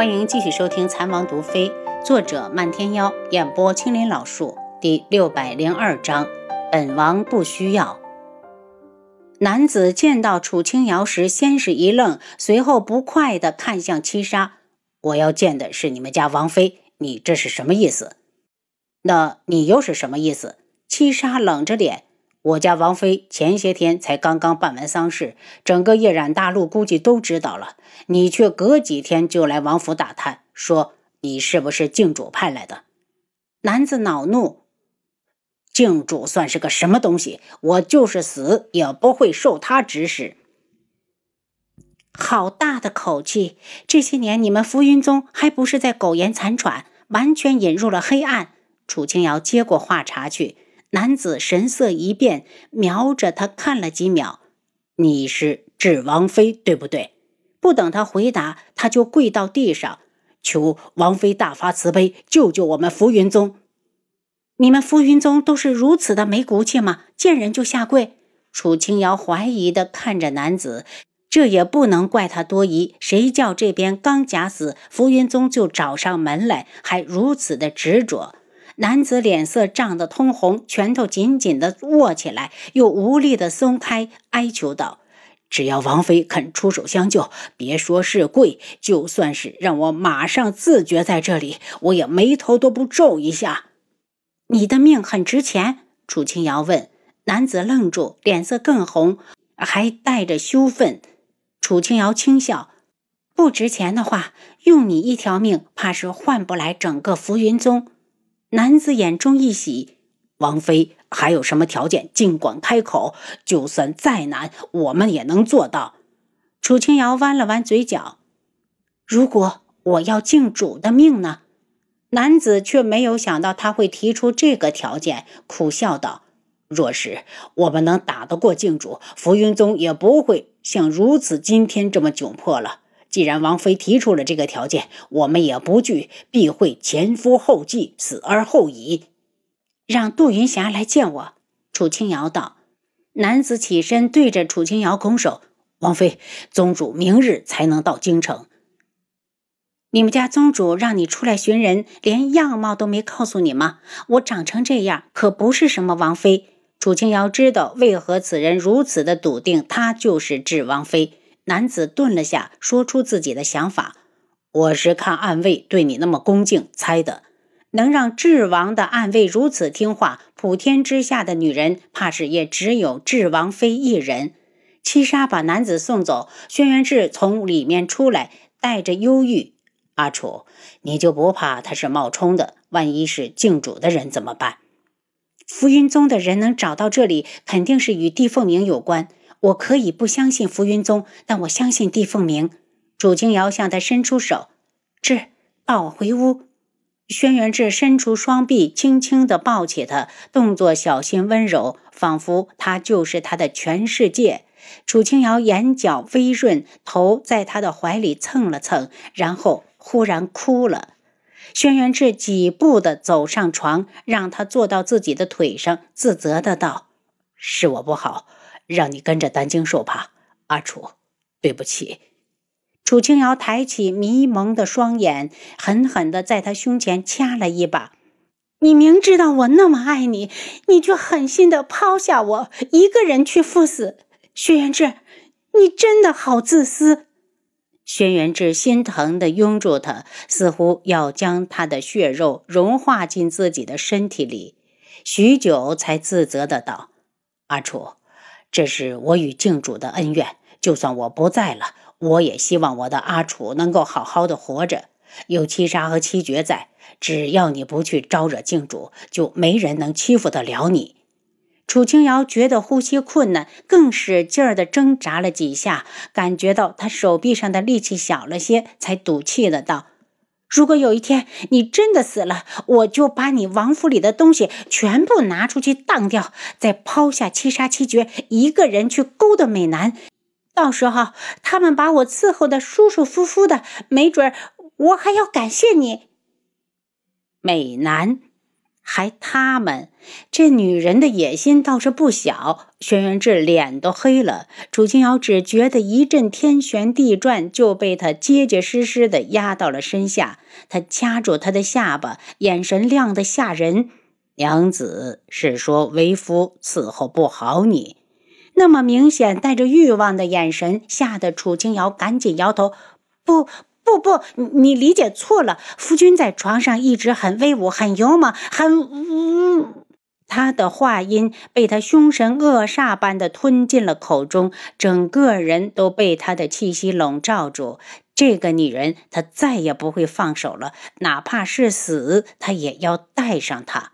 欢迎继续收听《残王毒妃》，作者漫天妖，演播青林老树，第六百零二章。本王不需要。男子见到楚清瑶时，先是一愣，随后不快地看向七杀：“我要见的是你们家王妃，你这是什么意思？那你又是什么意思？”七杀冷着脸。我家王妃前些天才刚刚办完丧事，整个夜染大陆估计都知道了。你却隔几天就来王府打探，说你是不是靖主派来的？男子恼怒：靖主算是个什么东西？我就是死也不会受他指使。好大的口气！这些年你们浮云宗还不是在苟延残喘，完全引入了黑暗。楚清瑶接过话茬去。男子神色一变，瞄着他看了几秒。你是智王妃，对不对？不等他回答，他就跪到地上，求王妃大发慈悲，救救我们浮云宗。你们浮云宗都是如此的没骨气吗？见人就下跪？楚清瑶怀疑的看着男子，这也不能怪他多疑。谁叫这边刚假死，浮云宗就找上门来，还如此的执着。男子脸色涨得通红，拳头紧紧地握起来，又无力地松开，哀求道：“只要王妃肯出手相救，别说是跪，就算是让我马上自绝在这里，我也眉头都不皱一下。”你的命很值钱？楚清瑶问。男子愣住，脸色更红，还带着羞愤。楚清瑶轻笑：“不值钱的话，用你一条命，怕是换不来整个浮云宗。”男子眼中一喜，王妃还有什么条件，尽管开口，就算再难，我们也能做到。楚清瑶弯了弯嘴角，如果我要靖主的命呢？男子却没有想到他会提出这个条件，苦笑道：“若是我们能打得过靖主，浮云宗也不会像如此今天这么窘迫了。”既然王妃提出了这个条件，我们也不惧，必会前赴后继，死而后已。让杜云霞来见我。楚清瑶道。男子起身对着楚清瑶拱手：“王妃，宗主明日才能到京城。你们家宗主让你出来寻人，连样貌都没告诉你吗？我长成这样，可不是什么王妃。”楚清瑶知道为何此人如此的笃定，她就是智王妃。男子顿了下，说出自己的想法：“我是看暗卫对你那么恭敬，猜的。能让智王的暗卫如此听话，普天之下的女人，怕是也只有智王妃一人。”七杀把男子送走，轩辕志从里面出来，带着忧郁：“阿楚，你就不怕他是冒充的？万一是靖主的人怎么办？”浮云宗的人能找到这里，肯定是与帝凤鸣有关。我可以不相信浮云宗，但我相信帝凤鸣。楚清瑶向他伸出手，志，抱我回屋。轩辕志伸出双臂，轻轻地抱起他，动作小心温柔，仿佛他就是他的全世界。楚清瑶眼角微润，头在他的怀里蹭了蹭，然后忽然哭了。轩辕志几步地走上床，让他坐到自己的腿上，自责的道：“是我不好。”让你跟着担惊受怕，阿楚，对不起。楚清瑶抬起迷蒙的双眼，狠狠地在他胸前掐了一把。你明知道我那么爱你，你却狠心地抛下我一个人去赴死。轩辕志，你真的好自私。轩辕志心疼地拥住他，似乎要将他的血肉融化进自己的身体里，许久才自责的道：“阿楚。”这是我与靖主的恩怨，就算我不在了，我也希望我的阿楚能够好好的活着。有七杀和七绝在，只要你不去招惹靖主，就没人能欺负得了你。楚清瑶觉得呼吸困难，更使劲儿的挣扎了几下，感觉到他手臂上的力气小了些，才赌气的道。如果有一天你真的死了，我就把你王府里的东西全部拿出去当掉，再抛下七杀七绝，一个人去勾搭美男。到时候他们把我伺候的舒舒服服的，没准我还要感谢你。美男，还他们，这女人的野心倒是不小。轩辕志脸都黑了，楚清瑶只觉得一阵天旋地转，就被他结结实实的压到了身下。他掐住他的下巴，眼神亮得吓人。娘子是说为夫伺候不好你？那么明显带着欲望的眼神，吓得楚清瑶赶紧摇头：“不。”不不，你理解错了。夫君在床上一直很威武，很勇猛，很……嗯，他的话音被他凶神恶煞般的吞进了口中，整个人都被他的气息笼罩住。这个女人，他再也不会放手了，哪怕是死，他也要带上她。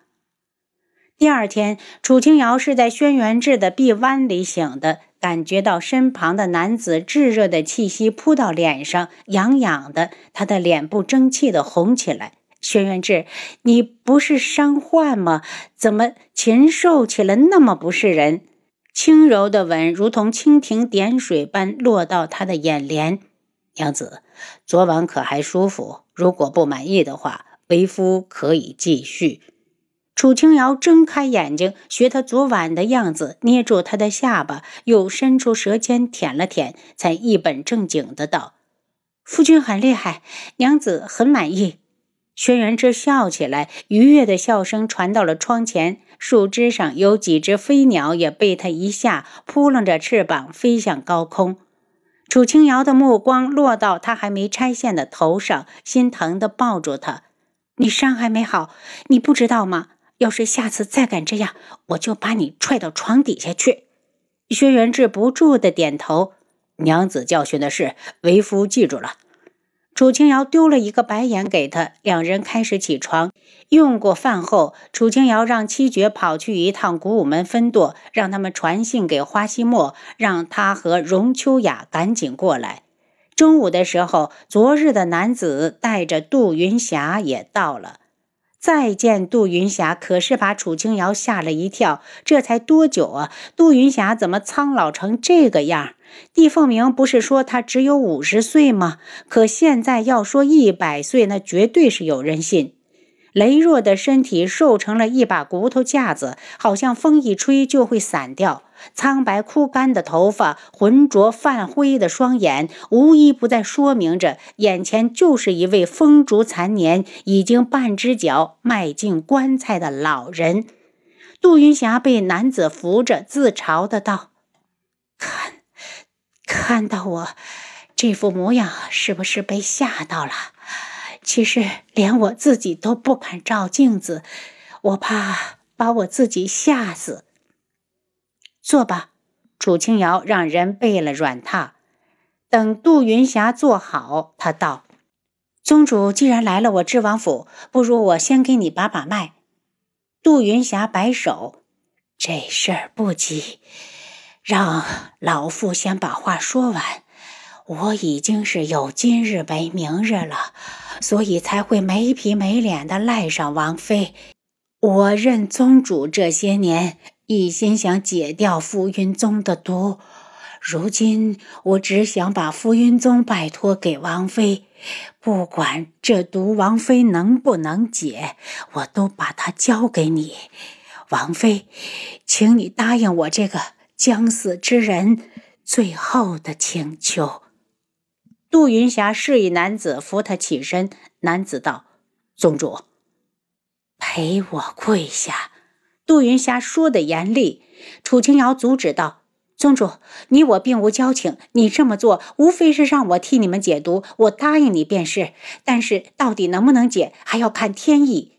第二天，楚清瑶是在轩辕志的臂弯里醒的。感觉到身旁的男子炙热的气息扑到脸上，痒痒的，他的脸部争气的红起来。轩辕志，你不是伤患吗？怎么禽兽起了那么不是人？轻柔的吻如同蜻蜓点水般落到他的眼帘。娘子，昨晚可还舒服？如果不满意的话，为夫可以继续。楚清瑶睁开眼睛，学他昨晚的样子，捏住他的下巴，又伸出舌尖舔了舔，才一本正经的道：“夫君很厉害，娘子很满意。”轩辕之笑起来，愉悦的笑声传到了窗前，树枝上有几只飞鸟也被他一下扑棱着翅膀飞向高空。楚清瑶的目光落到他还没拆线的头上，心疼的抱住他：“你伤还没好，你不知道吗？”要是下次再敢这样，我就把你踹到床底下去。轩辕志不住的点头。娘子教训的事，为夫记住了。楚清瑶丢了一个白眼给他，两人开始起床。用过饭后，楚清瑶让七绝跑去一趟古武门分舵，让他们传信给花希墨，让他和荣秋雅赶紧过来。中午的时候，昨日的男子带着杜云霞也到了。再见杜云霞，可是把楚清瑶吓了一跳。这才多久啊？杜云霞怎么苍老成这个样？帝凤鸣不是说她只有五十岁吗？可现在要说一百岁，那绝对是有人信。羸弱的身体瘦成了一把骨头架子，好像风一吹就会散掉。苍白枯干的头发，浑浊泛灰的双眼，无一不在说明着眼前就是一位风烛残年、已经半只脚迈进棺材的老人。杜云霞被男子扶着，自嘲的道：“看，看到我这副模样，是不是被吓到了？”其实连我自己都不敢照镜子，我怕把我自己吓死。坐吧，楚清瑶让人备了软榻。等杜云霞坐好，他道：“宗主既然来了我知王府，不如我先给你把把脉。”杜云霞摆手：“这事儿不急，让老夫先把话说完。我已经是有今日没明日了。”所以才会没皮没脸的赖上王妃。我认宗主这些年一心想解掉浮云宗的毒，如今我只想把浮云宗拜托给王妃，不管这毒王妃能不能解，我都把它交给你。王妃，请你答应我这个将死之人最后的请求。杜云霞示意男子扶她起身。男子道：“宗主，陪我跪下。”杜云霞说的严厉。楚清瑶阻止道：“宗主，你我并无交情，你这么做无非是让我替你们解毒。我答应你便是，但是到底能不能解，还要看天意。”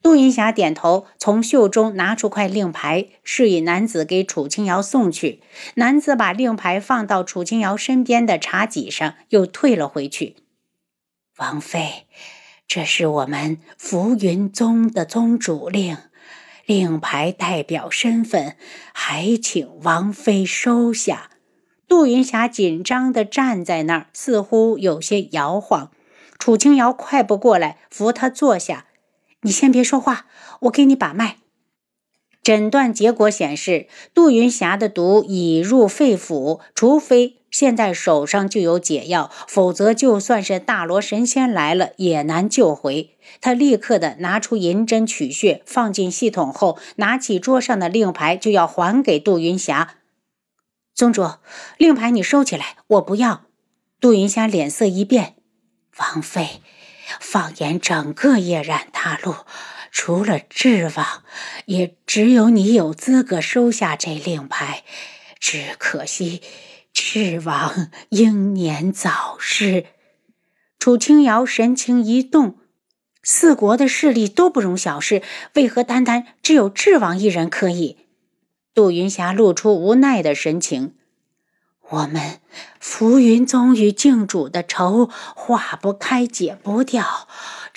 杜云霞点头，从袖中拿出块令牌，示意男子给楚清瑶送去。男子把令牌放到楚清瑶身边的茶几上，又退了回去。王妃，这是我们浮云宗的宗主令，令牌代表身份，还请王妃收下。杜云霞紧张的站在那儿，似乎有些摇晃。楚清瑶快步过来，扶她坐下。你先别说话，我给你把脉。诊断结果显示，杜云霞的毒已入肺腑，除非现在手上就有解药，否则就算是大罗神仙来了也难救回。他立刻的拿出银针取穴，放进系统后，拿起桌上的令牌就要还给杜云霞。宗主，令牌你收起来，我不要。杜云霞脸色一变，王妃，放眼整个夜染大陆，除了智王，也只有你有资格收下这令牌。只可惜。智王英年早逝，楚清瑶神情一动，四国的势力都不容小视，为何单单只有智王一人可以？杜云霞露出无奈的神情。我们浮云宗与靖主的仇化不开，解不掉，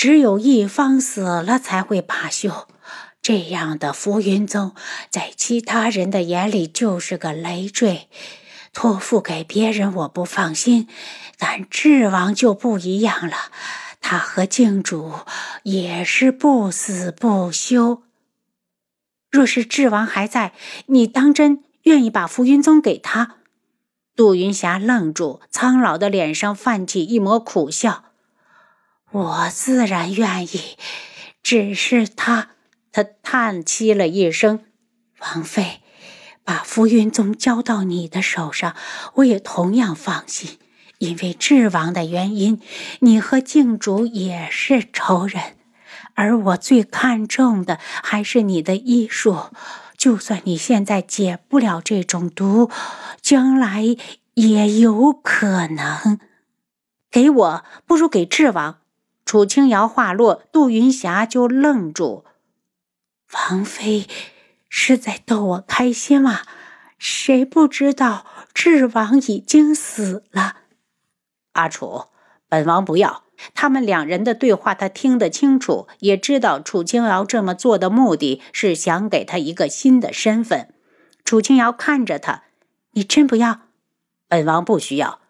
只有一方死了才会罢休。这样的浮云宗，在其他人的眼里就是个累赘。托付给别人我不放心，但智王就不一样了。他和靖主也是不死不休。若是智王还在，你当真愿意把浮云宗给他？杜云霞愣住，苍老的脸上泛起一抹苦笑。我自然愿意，只是他……他叹息了一声，王妃。把浮云宗交到你的手上，我也同样放心。因为智王的原因，你和靖主也是仇人，而我最看重的还是你的医术。就算你现在解不了这种毒，将来也有可能。给我不如给智王。楚清瑶话落，杜云霞就愣住。王妃。是在逗我开心吗？谁不知道智王已经死了？阿楚，本王不要。他们两人的对话，他听得清楚，也知道楚清瑶这么做的目的是想给他一个新的身份。楚清瑶看着他，你真不要？本王不需要。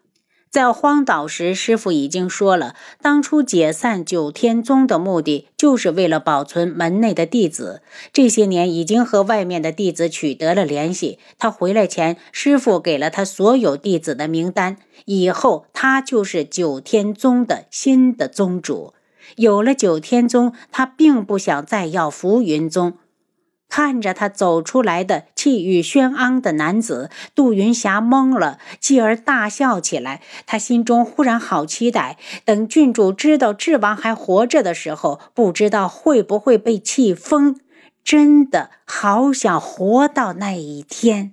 在荒岛时，师傅已经说了，当初解散九天宗的目的就是为了保存门内的弟子。这些年已经和外面的弟子取得了联系。他回来前，师傅给了他所有弟子的名单，以后他就是九天宗的新的宗主。有了九天宗，他并不想再要浮云宗。看着他走出来的气宇轩昂的男子，杜云霞懵了，继而大笑起来。他心中忽然好期待，等郡主知道智王还活着的时候，不知道会不会被气疯。真的好想活到那一天。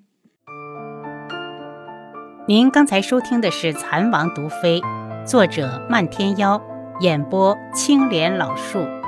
您刚才收听的是《蚕王毒妃》，作者漫天妖，演播青莲老树。